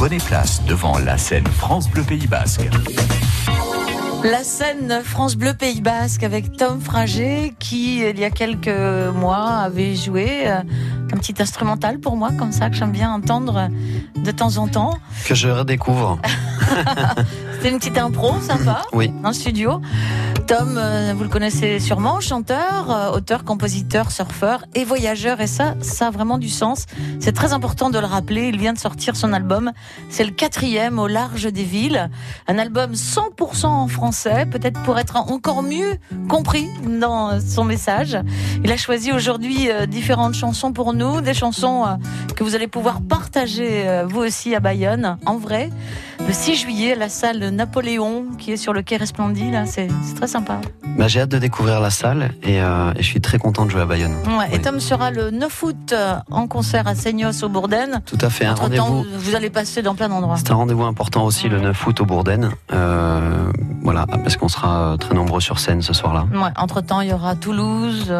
Prenez place devant la scène France Bleu Pays Basque. La scène France Bleu Pays Basque avec Tom Frager qui, il y a quelques mois, avait joué euh, un petit instrumental pour moi, comme ça, que j'aime bien entendre de temps en temps. Que je redécouvre. C'était une petite impro sympa Oui. le studio. Tom, euh, vous le connaissez sûrement, chanteur, euh, auteur, compositeur, surfeur et voyageur. Et ça, ça a vraiment du sens. C'est très important de le rappeler. Il vient de sortir son album. C'est le quatrième au large des villes. Un album 100% en français, peut-être pour être encore mieux compris dans son message. Il a choisi aujourd'hui euh, différentes chansons pour nous, des chansons que vous allez pouvoir partager vous aussi à Bayonne, en vrai. Le 6 juillet, la salle Napoléon qui est sur le quai Resplendit, là, c'est très sympa. Bah, j'ai hâte de découvrir la salle et, euh, et je suis très content de jouer à Bayonne. Ouais, Et. Tom sera le 9 août euh, en concert à Seignos au Bourdaine. Tout à fait, un rendez-vous. vous allez passer dans plein d'endroits. C'est un rendez-vous important aussi le 9 août au Bourdaine. Euh, voilà, parce qu'on sera euh, très nombreux sur scène ce soir-là. Ouais, entre temps, il y aura Toulouse.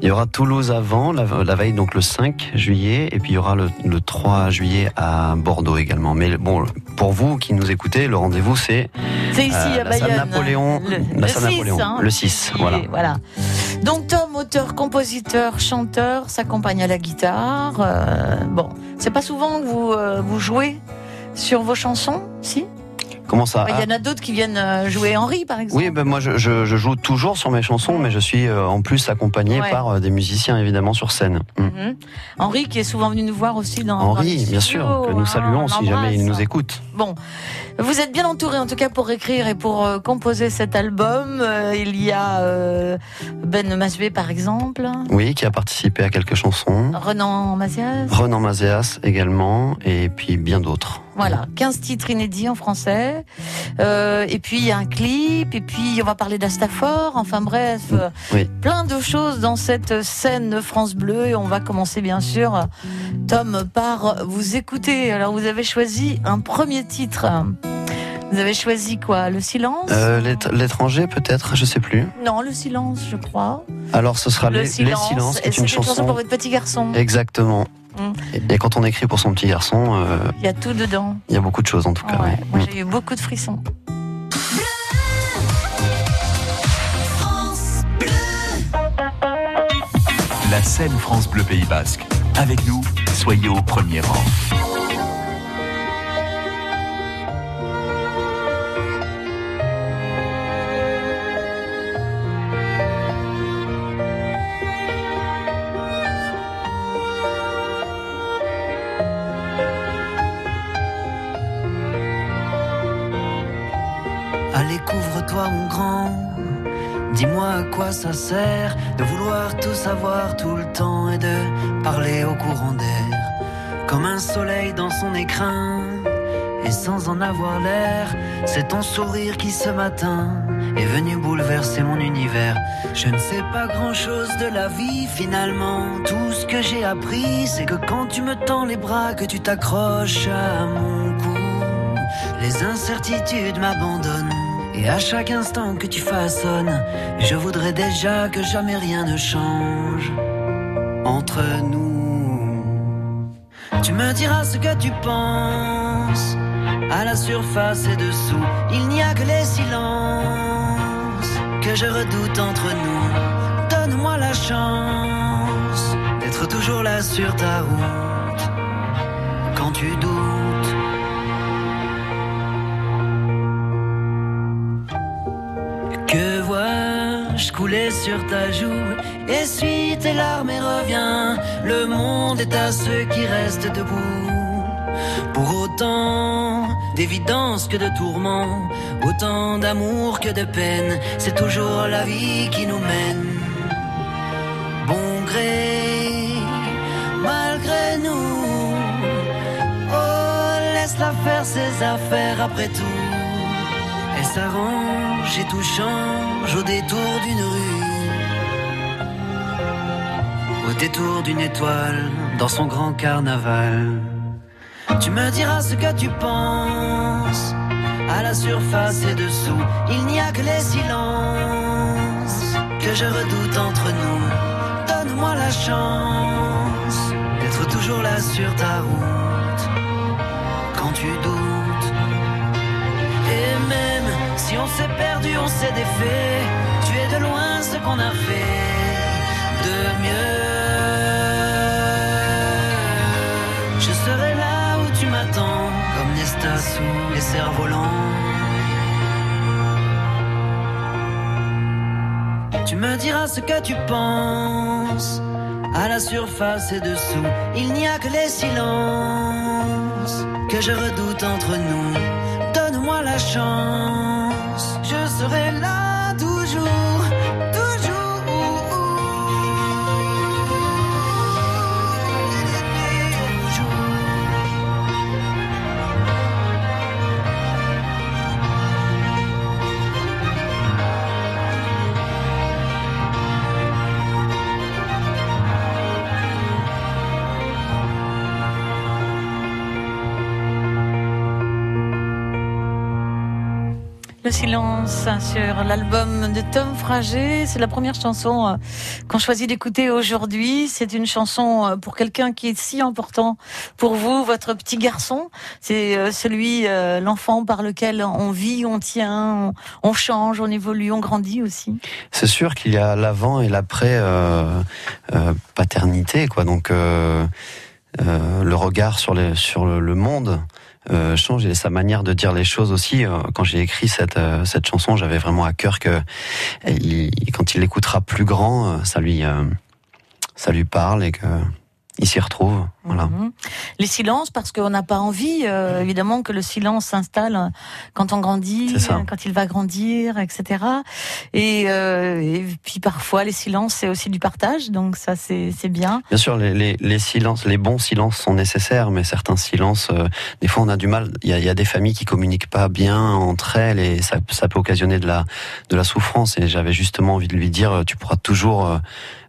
Il y aura Toulouse avant, la, la veille donc le 5 juillet, et puis il y aura le, le 3 juillet à Bordeaux également. Mais bon, pour vous qui nous écoutez, le rendez-vous c'est C'est ici Euh, à la salle Napoléon, Le, la le salle 6, Napoléon, hein. le 6, voilà. Voilà. Donc Tom, auteur, compositeur, chanteur, s'accompagne à la guitare. euh, bon, c'est pas souvent que vous, euh, vous jouez sur vos chansons, si? Comment ça Il y en a d'autres qui viennent euh, jouer Henri, par exemple. Oui, ben moi je, je- je joue toujours sur mes chansons, mais je suis euh, en plus accompagné Ouais. par euh, des musiciens évidemment sur scène. Mm. Mhm. Henri qui est souvent venu nous voir aussi dans. Henri, bien studios, sûr, que nous saluons on si jamais il nous écoute. Bon, vous êtes bien entouré en tout cas pour écrire et pour euh, composer cet album. Euh, il y a euh, Ben Masvé par exemple, Oui, qui a participé à quelques chansons. Renan Mazias. Renan Mazéas également, et puis bien d'autres. Voilà, 15 titres inédits en français. Euh, et puis il y a un clip, et puis on va parler d'Astafor. Enfin bref, euh, Oui. plein de choses dans cette scène France Bleu. Et on va commencer bien sûr, Tom, par vous écouter. Alors vous avez choisi un premier titre. Vous avez choisi quoi? Le silence? Euh, l'ét- L'étranger peut-être, je sais plus. Non, le silence, je crois. Alors ce sera le les, Les Silences, qui Et est une chanson. pour votre petit garçon. Exactement. Et, et quand on écrit pour son petit garçon, euh, Il y a tout dedans. il y a beaucoup de choses en tout cas. Ouais. Moi Mm. j'ai eu beaucoup de frissons. La scène France Bleu Pays Basque. Avec nous, soyez au premier rang. Dis-moi à quoi ça sert de vouloir tout savoir tout le temps et de parler au courant d'air. Comme un soleil dans son écrin et sans en avoir l'air. C'est ton sourire qui ce matin est venu bouleverser mon univers. Je ne sais pas grand chose de la vie finalement. Tout ce que j'ai appris, c'est que quand tu me tends les bras, que tu t'accroches à mon cou. Les incertitudes m'abandonnent. Et à chaque instant que tu façonnes, je voudrais déjà que jamais rien ne change entre nous. Tu me diras ce que tu penses. À la surface et dessous, il n'y a que les silences que je redoute entre nous. Donne-moi la chance d'être toujours là sur ta route quand tu doutes. Vois-je couler sur ta joue Essuie tes larmes et reviens. Le monde est à ceux qui restent debout. Pour autant d'évidence que de tourments, autant d'amour que de peine, c'est toujours la vie qui nous mène. Bon gré, malgré nous. Oh, laisse-la faire ses affaires après tout. S'arrange et tout change au détour d'une rue. Au détour d'une étoile dans son grand carnaval. Tu me diras ce que tu penses. À la surface et dessous, il n'y a que les silences que je redoute entre nous. Donne-moi la chance d'être toujours là sur ta route quand tu doutes. S'est perdu, on s'est défait. Tu es de loin ce qu'on a fait de mieux. Je serai là où tu m'attends, comme Nesta sous les cerfs-volants. Tu me diras ce que tu penses. À la surface et dessous, il n'y a que les silences que je redoute entre nous. Donne-moi la chance, serai là silence sur l'album de Tom Frager. C'est la première chanson euh, qu'on choisit d'écouter aujourd'hui. C'est une chanson euh, pour quelqu'un qui est si important pour vous, votre petit garçon. C'est euh, celui, l'enfant par lequel on vit, on tient, on, change, on évolue, on grandit aussi. C'est sûr qu'il y a l'avant et l'après paternité, quoi. Donc le regard sur, les, sur le monde euh, change et sa manière de dire les choses aussi. Euh, quand j'ai écrit cette, euh, cette chanson, j'avais vraiment à cœur que il, quand il l'écoutera plus grand, ça lui, ça lui parle et que il s'y retrouve. Voilà. Mhm. Les silences, parce qu'on n'a pas envie, euh, évidemment, que le silence s'installe quand on grandit, quand il va grandir, etc. Et, euh, et puis parfois, les silences, c'est aussi du partage, donc ça, c'est c'est bien. Bien sûr, les, les, les silences, les bons silences sont nécessaires, mais certains silences, euh, des fois, on a du mal. Il y a, y a des familles qui communiquent pas bien entre elles et ça, ça peut occasionner de la, de la souffrance. Et j'avais justement envie de lui dire, euh, tu pourras toujours euh,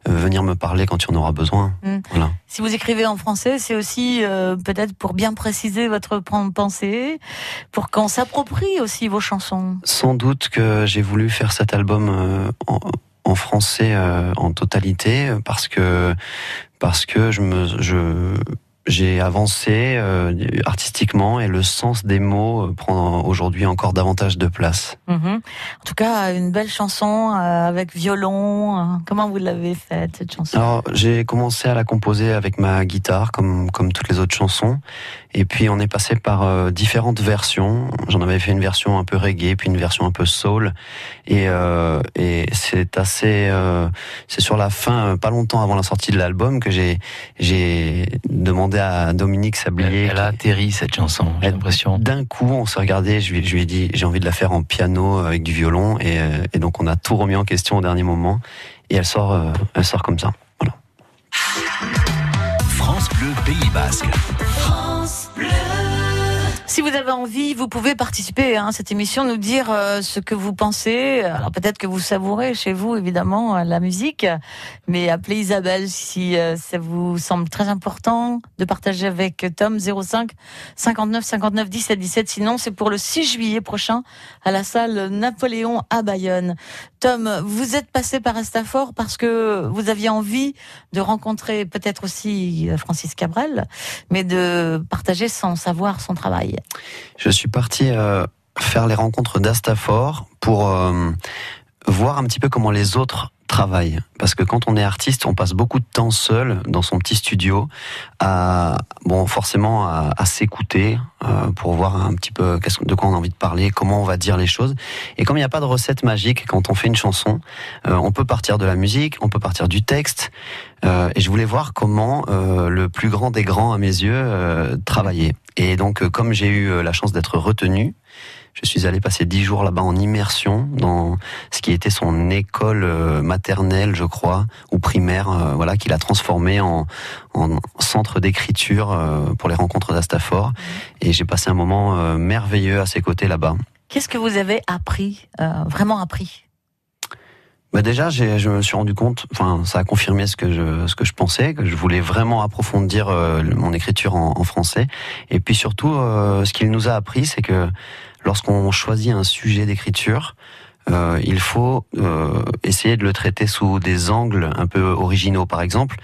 venir me parler quand tu en auras besoin. Mm. Voilà. Si vous écrivez en français, c'est aussi euh, peut-être pour bien préciser votre pen- pensée, pour qu'on s'approprie aussi vos chansons. Sans doute que j'ai voulu faire cet album euh, en, en français euh, en totalité parce que parce que je me je j'ai avancé euh, artistiquement et le sens des mots euh, prend aujourd'hui encore davantage de place. Mhm. En tout cas, une belle chanson euh, avec violon. euh, Comment vous l'avez faite cette chanson? Alors j'ai commencé à la composer avec ma guitare comme comme toutes les autres chansons et puis on est passé par euh, différentes versions. J'en avais fait une version un peu reggae puis une version un peu soul et euh, et c'est assez euh, c'est sur la fin pas longtemps avant la sortie de l'album que j'ai j'ai demandé à Dominique Sablier elle a atterri cette chanson, j'ai l'impression. d'un coup, on s'est regardé, je lui, je lui ai dit, j'ai envie de la faire en piano euh, avec du violon, et, euh, et donc on a tout remis en question au dernier moment, et elle sort, euh, elle sort comme ça. Voilà. France Bleu Pays Basque. Si vous avez envie, vous pouvez participer hein, à cette émission, nous dire euh, ce que vous pensez. Alors peut-être que vous savourez chez vous, évidemment, euh, la musique, mais appelez Isabelle si euh, ça vous semble très important de partager avec Tom 05 59 59 17 17. Sinon, c'est pour le 6 juillet prochain à la salle Napoléon à Bayonne. Tom, vous êtes passé par Estafort parce que vous aviez envie de rencontrer peut-être aussi euh, Francis Cabrel, mais de partager son savoir, son travail. Je suis parti euh, faire les rencontres d'Astafor pour euh, voir un petit peu comment les autres Parce que quand on est artiste, on passe beaucoup de temps seul dans son petit studio à, bon, forcément à, s'écouter euh, pour voir un petit peu de quoi on a envie de parler, comment on va dire les choses. Et comme il n'y a pas de recette magique quand on fait une chanson, euh, on peut partir de la musique, on peut partir du texte. euh, et je voulais voir comment le plus grand des grands à mes yeux travaillait. Et donc, comme j'ai eu la chance d'être retenu, je suis allé passer dix jours là-bas en immersion dans ce qui était son école euh, maternelle, je crois, ou primaire, euh, voilà, qu'il a transformé en, en centre d'écriture euh, pour les rencontres d'Astafor. Et j'ai passé un moment euh, merveilleux à ses côtés là-bas. Qu'est-ce que vous avez appris, vraiment appris? Bah déjà, je me suis rendu compte, enfin, ça a confirmé ce que je, ce que je pensais, que je voulais vraiment approfondir euh, mon écriture en, en français. Et puis surtout, euh, ce qu'il nous a appris, c'est que lorsqu'on choisit un sujet d'écriture, euh, il faut euh, essayer de le traiter sous des angles un peu originaux. Par exemple,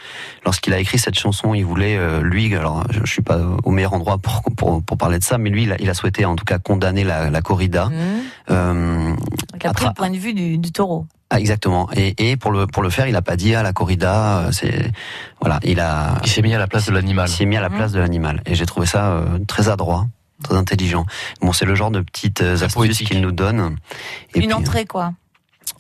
lorsqu'il a écrit cette chanson, il voulait, euh, lui, alors je, je suis pas au meilleur endroit pour, pour, pour parler de ça, mais lui, il a, il a souhaité en tout cas condamner la, la corrida. Mmh. Euh, Donc, après, le point de vue du, du taureau. ah, exactement. Et, et pour le pour le faire, il a pas dit à la corrida. euh, C'est voilà, il a Il s'est mis à la place de l'animal. il s'est mis à la place de l'animal. Et j'ai trouvé ça euh, très adroit, très intelligent. Bon, c'est le genre de petites astuces qu'il nous donne. Et Une puis, entrée, quoi.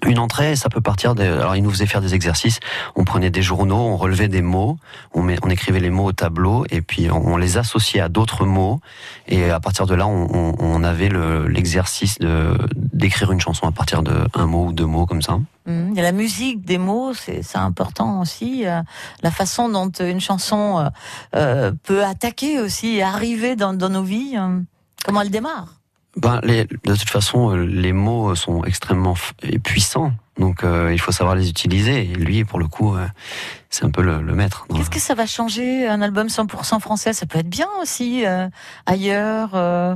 Une entrée, ça peut partir de. Alors, il nous faisait faire des exercices. On prenait des journaux, on relevait des mots, on, met, on écrivait les mots au tableau, et puis on, les associait à d'autres mots. Et à partir de là, on, avait le- l'exercice de d'écrire une chanson à partir de un mot ou deux mots comme ça. Mmh. A la musique des mots, c'est important aussi. euh, la façon dont une chanson euh, euh, peut attaquer aussi, et arriver dans, dans nos vies. comment elle démarre? Ben, les, de toute façon, euh, les mots sont extrêmement puissants, donc euh, il faut savoir les utiliser. Et lui, pour le coup, euh, c'est un peu le, le maître. Qu'est-ce que ça va changer Un album 100% français, ça peut être bien aussi euh, ailleurs, euh,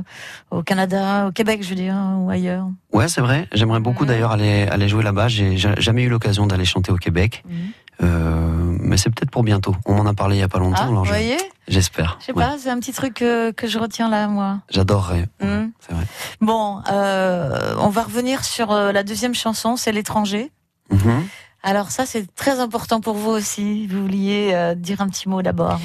au Canada, au Québec, je veux dire, ou ailleurs. Ouais, c'est vrai. J'aimerais beaucoup Mhm. d'ailleurs aller aller jouer là-bas. J'ai ja- jamais eu l'occasion d'aller chanter au Québec, Mhm. euh, mais c'est peut-être pour bientôt. On m'en a parlé il y a pas longtemps, Ah, vous alors voyez? J'espère. Je sais Ouais. pas, c'est un petit truc que, que je retiens là, moi. J'adorerais. Mhm. C'est vrai. Bon, euh, on va revenir sur euh, la deuxième chanson, c'est l'étranger. Mhm. Alors ça, c'est très important pour vous aussi. Vous vouliez euh, dire un petit mot d'abord.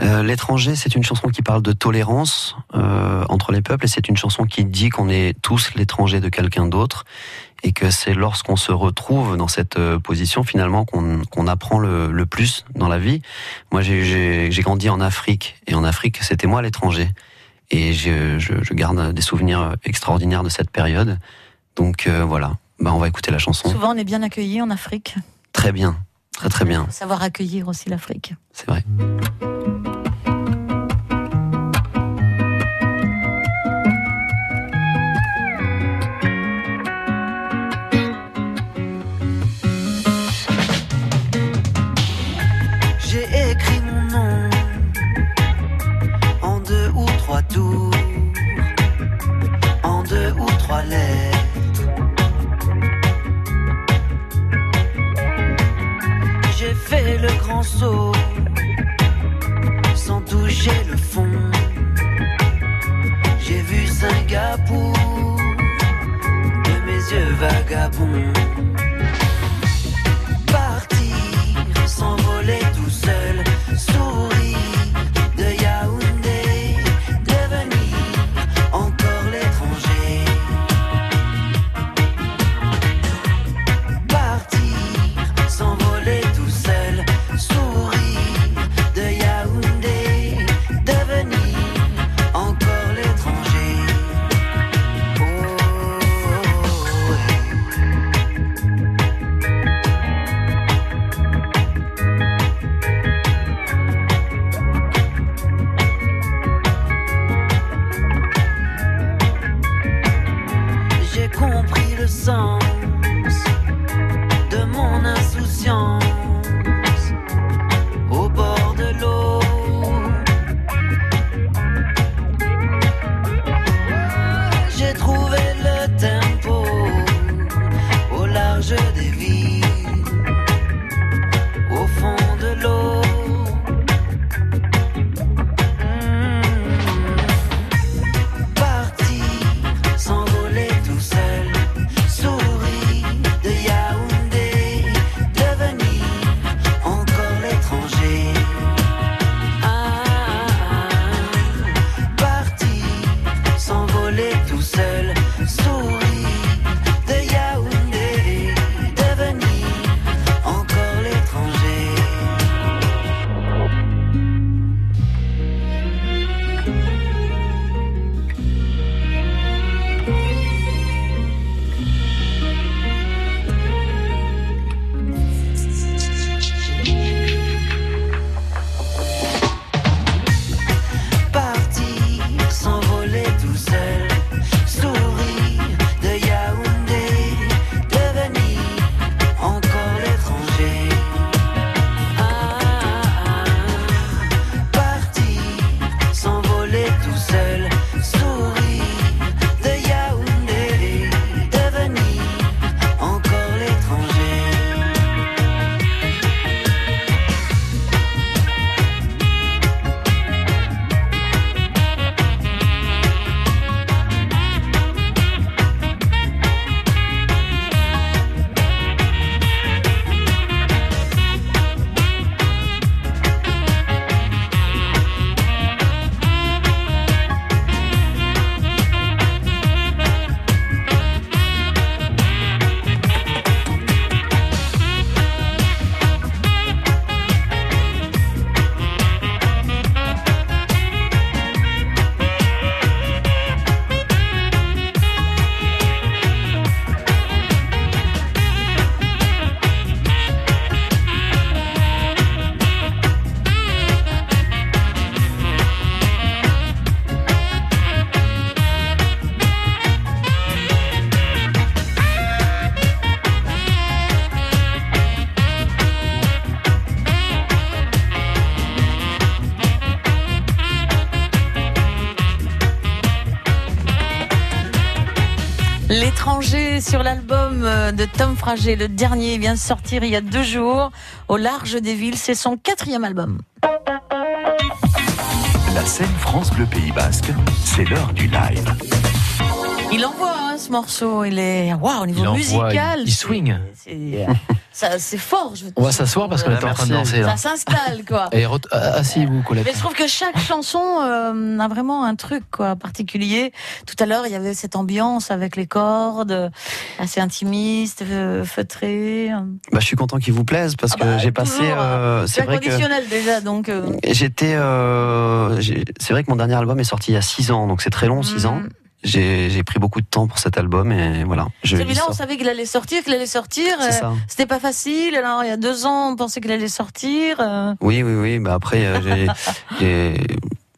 Euh, L'étranger, c'est une chanson qui parle de tolérance euh, entre les peuples et c'est une chanson qui dit qu'on est tous l'étranger de quelqu'un d'autre et que c'est lorsqu'on se retrouve dans cette euh, position finalement qu'on qu'on apprend le, le plus dans la vie. Moi, j'ai- grandi en Afrique et en Afrique, c'était moi l'étranger et je, je, je garde des souvenirs extraordinaires de cette période. Donc euh, voilà, bah, on va écouter la chanson. Souvent, on est bien accueillis en Afrique. Très bien, très très bien, Faut savoir accueillir aussi l'Afrique. c'est vrai. Sans toucher le fond. J'ai vu Singapour de mes yeux vagabonds compris L'étranger sur l'album euh, de Tom Frager, le dernier vient de sortir il y a deux jours au large des villes. C'est son quatrième album. La scène France Bleu Pays Basque, c'est l'heure du live. Il envoie hein, ce morceau, il est waouh au niveau Il envoie, musical. il- swing. C'est ça- c'est fort. Je veux On va dire. s'asseoir parce qu'on est en train de danser Ça s'installe quoi. Et re- ah, asseyez-vous, Colette. Mais je trouve que chaque chanson euh, a vraiment un truc quoi particulier. Tout à l'heure, il y avait cette ambiance avec les cordes, assez intimiste, euh, feutrée. Bah, je suis content qu'il vous plaise parce Ah que bah, j'ai passé. toujours, euh, C'est c'est vrai que inconditionnel déjà, donc. euh, j'étais. euh, j'ai- c'est vrai que mon dernier album est sorti il y a 6 ans, donc c'est très long, 6 ans. J'ai pris beaucoup de temps pour cet album et voilà. Celui-là, on savait qu'il allait sortir, qu'il allait sortir. C'est euh, ça. C'était pas facile. Alors, il y a deux ans, on pensait qu'il allait sortir. euh, Oui, oui, oui. Bah après, euh, j'ai-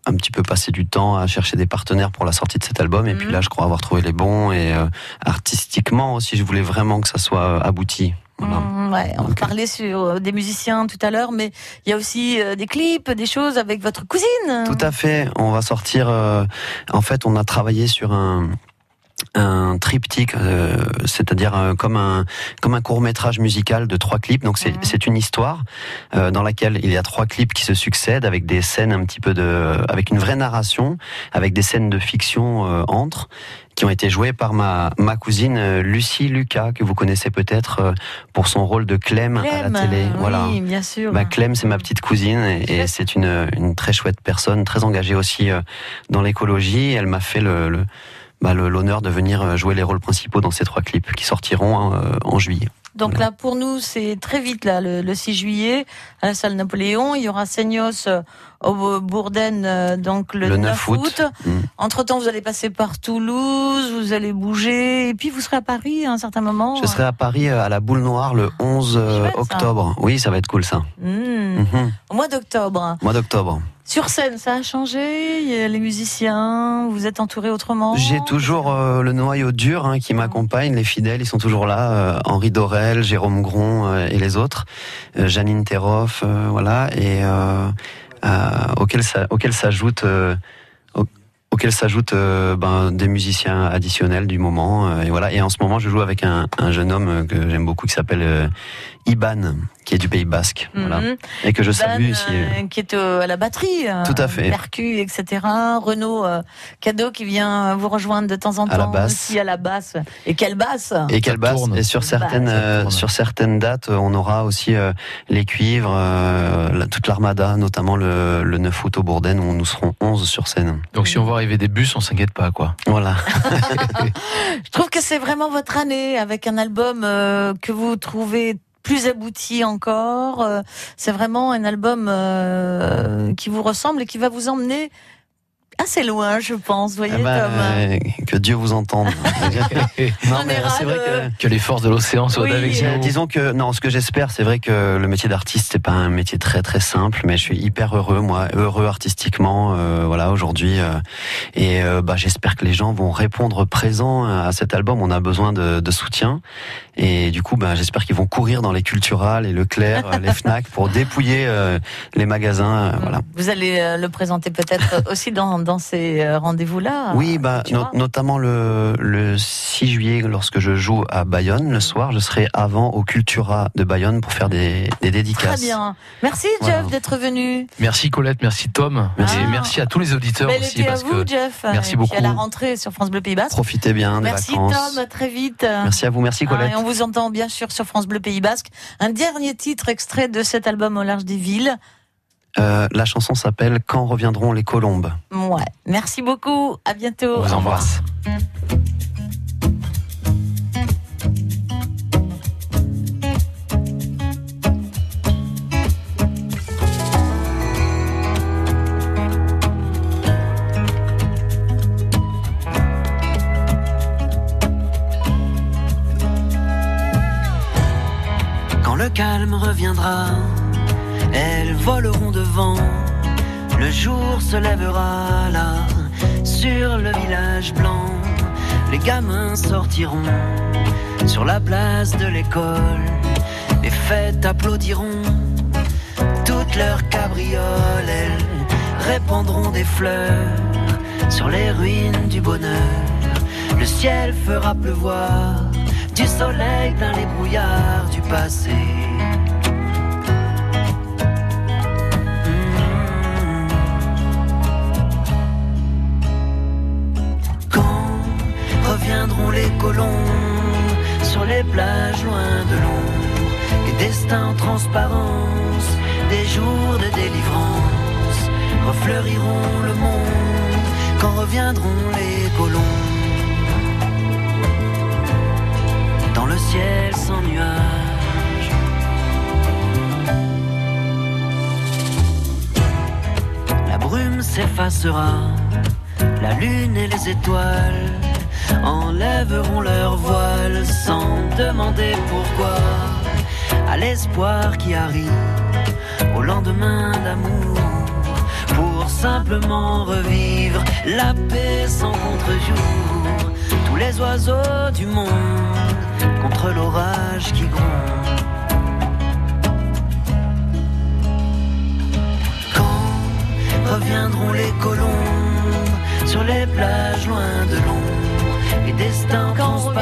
un petit peu passé du temps à chercher des partenaires pour la sortie de cet album. Et puis Mhm. là, je crois avoir trouvé les bons. Et euh, artistiquement aussi, je voulais vraiment que ça soit abouti. Voilà. Mm, ouais, on parlait sur euh, des musiciens tout à l'heure, mais il y a aussi euh, des clips, des choses avec votre cousine. Tout à fait. On va sortir. euh, en fait, on a travaillé sur un un triptyque, euh, c'est-à-dire euh, comme un comme un court métrage musical de trois clips. Donc c'est c'est une histoire euh, dans laquelle il y a trois clips qui se succèdent avec des scènes un petit peu de avec une vraie narration, avec des scènes de fiction entre qui ont été jouées par ma ma cousine euh, Lucie Lucas que vous connaissez peut-être euh, pour son rôle de Clem, à Clem, la télé. oui, voilà. bien sûr. Bah, Clem, c'est ma petite cousine et, c'est une, une très chouette personne, très engagée aussi euh, dans l'écologie. Elle m'a fait le, le- bah, l'honneur de venir jouer les rôles principaux dans ces trois clips qui sortiront euh, en juillet. Donc Voilà. là, pour nous, c'est très vite, là, le, le 6 juillet, à la salle Napoléon. Il y aura Seignos au Bourdaine, euh, donc le, Le 9 9 août. août. Mm. Entre-temps, vous allez passer par Toulouse, vous allez bouger, et puis vous serez à Paris à un certain moment. Je serai à Paris euh, à la Boule Noire le 11 euh, ça. octobre. Oui, ça va être cool ça. Hmm, Mhm. Au mois d'octobre. Mois d'octobre. Sur scène, ça a changé. Il y a les musiciens, vous êtes entouré autrement. J'ai toujours euh, le noyau dur hein, qui m'accompagne, les fidèles, ils sont toujours là. euh, Henri Dorel, Jérôme Gron euh, et les autres, Janine Terroff, euh, voilà, et auquel ça, auquel s'ajoute. euh, s'ajoutent euh, ben, des musiciens additionnels du moment euh, et voilà et en ce moment je joue avec un, un jeune homme euh, que j'aime beaucoup qui s'appelle Iban qui est du Pays Basque voilà Mhm. et que je salue ici euh, qui est euh, à la batterie. euh, Tout à fait. Percu, etc. Renaud euh, Cadeau qui vient vous rejoindre de temps en temps À la basse. aussi à la basse. Et quelle basse Et quelle basse tourne. Et sur certaines euh, sur certaines dates, on aura aussi euh, les cuivres, euh, la- toute l'armada, notamment le, le 9 août au Bourdaine où nous serons 11 sur scène. Donc si on voit arriver des bus, on s'inquiète pas quoi. Voilà. Je trouve que c'est vraiment votre année avec un album euh, que vous trouvez plus abouti encore. Euh, c'est vraiment un album euh, qui vous ressemble et qui va vous emmener assez loin, je pense. Voyez, Eh ben, Tom. euh, que Dieu vous entende. non, On mais ira c'est vrai de- que que les forces de l'océan soient Oui, avec Euh, nous. Disons que non, ce que j'espère, c'est vrai que le métier d'artiste c'est pas un métier très très simple, mais je suis hyper heureux moi, heureux artistiquement, euh, voilà aujourd'hui, euh, et euh, bah j'espère que les gens vont répondre présent à cet album. On a besoin de, de soutien, et du coup, bah j'espère qu'ils vont courir dans les culturales et Leclerc, les Fnac pour dépouiller euh, les magasins, euh, voilà. Vous allez le présenter peut-être aussi dans, dans ces euh, rendez-vous-là. Oui, bah, no- notamment le, le 6 juillet, lorsque je joue à Bayonne le soir, je serai avant au Cultura de Bayonne pour faire des, des dédicaces. Très bien. Merci Jeff Voilà. d'être venu. Merci Colette, merci Tom, Merci. et merci à tous les auditeurs Bel aussi été à parce vous que Jeff. merci Et puis à beaucoup. la rentrée sur France Bleu Pays Basque. Profitez bien des Merci vacances. Tom, à très vite. Merci à vous, merci Ah, Colette. et on vous entend bien sûr sur France Bleu Pays Basque. Un dernier titre extrait de cet album au large des villes. Euh, la chanson s'appelle Quand reviendront les colombes. Ouais. Merci beaucoup. À bientôt. on vous embrasse. Quand le calme reviendra, elles voleront devant. Le jour se lèvera là, sur le village blanc. Les gamins sortiront sur la place de l'école. Les fêtes applaudiront toutes leurs cabrioles. Elles répandront des fleurs sur les ruines du bonheur. Le ciel fera pleuvoir du soleil plein les brouillards du passé. Reviendront les colons sur les plages loin de l'ombre, les destins en transparence, des jours de délivrance refleuriront le monde quand reviendront les colons dans le ciel sans nuages. La brume s'effacera, la lune et les étoiles enlèveront leur voile sans demander pourquoi. À l'espoir qui arrive au lendemain d'amour, pour simplement revivre la paix sans contre-jour. Tous les oiseaux du monde contre l'orage qui gronde. Quand reviendront les colombes sur les plages loin de l'ombre, Quand transparents